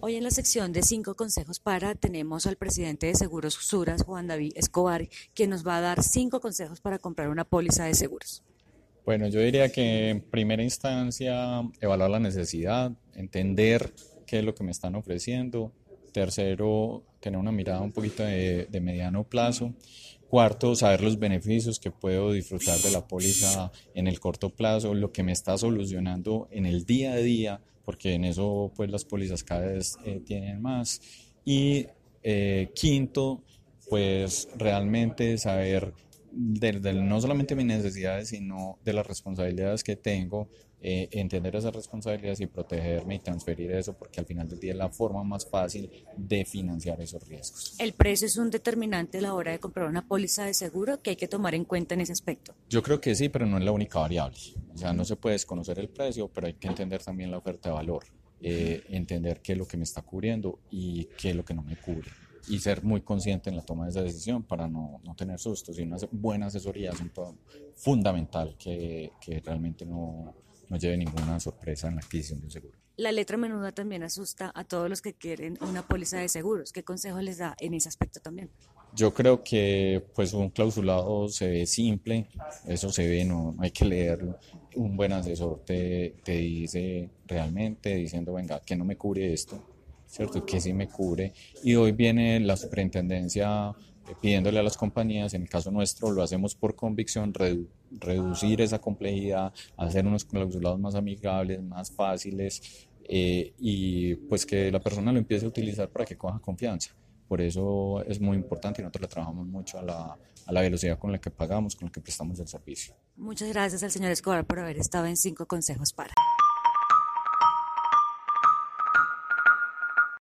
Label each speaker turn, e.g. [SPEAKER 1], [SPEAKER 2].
[SPEAKER 1] Hoy en la sección de cinco consejos para tenemos al presidente de Seguros Suras, Juan David Escobar, quien nos va a dar cinco consejos para comprar una póliza de seguros.
[SPEAKER 2] Bueno, yo diría que en primera instancia evaluar la necesidad, entender qué es lo que me están ofreciendo. Tercero, tener una mirada un poquito de, mediano plazo. Cuarto, saber los beneficios que puedo disfrutar de la póliza en el corto plazo, lo que me está solucionando en el día a día porque en eso pues las pólizas cada vez eh, tienen más. Y eh, quinto, pues realmente saber de, no solamente mis necesidades, sino de las responsabilidades que tengo, eh, entender esas responsabilidades y protegerme y transferir eso, porque al final del día es la forma más fácil de financiar esos riesgos.
[SPEAKER 1] ¿El precio es un determinante a la hora de comprar una póliza de seguro que hay que tomar en cuenta en ese aspecto?
[SPEAKER 2] Yo creo que sí, pero no es la única variable. O sea, no se puede desconocer el precio, pero hay que entender también la oferta de valor, eh, entender qué es lo que me está cubriendo y qué es lo que no me cubre y ser muy consciente en la toma de esa decisión para no, no tener sustos y una buena asesoría es un fundamental que, que realmente no, no lleve ninguna sorpresa en la adquisición de un seguro.
[SPEAKER 1] La letra menuda también asusta a todos los que quieren una póliza de seguros. ¿Qué consejo les da en ese aspecto también?
[SPEAKER 2] Yo creo que pues un clausulado se ve simple, eso se ve, no, hay que leerlo. Un buen asesor te, te dice realmente, diciendo, venga, que no me cubre esto, ¿cierto? Que sí me cubre. Y hoy viene la superintendencia eh, pidiéndole a las compañías, en el caso nuestro lo hacemos por convicción, reducir esa complejidad, hacer unos clausulados más amigables, más fáciles eh, y pues que la persona lo empiece a utilizar para que coja confianza. Por eso es muy importante y nosotros le trabajamos mucho a la, a la velocidad con la que pagamos, con la que prestamos el servicio.
[SPEAKER 1] Muchas gracias al señor Escobar por haber estado en Cinco Consejos para.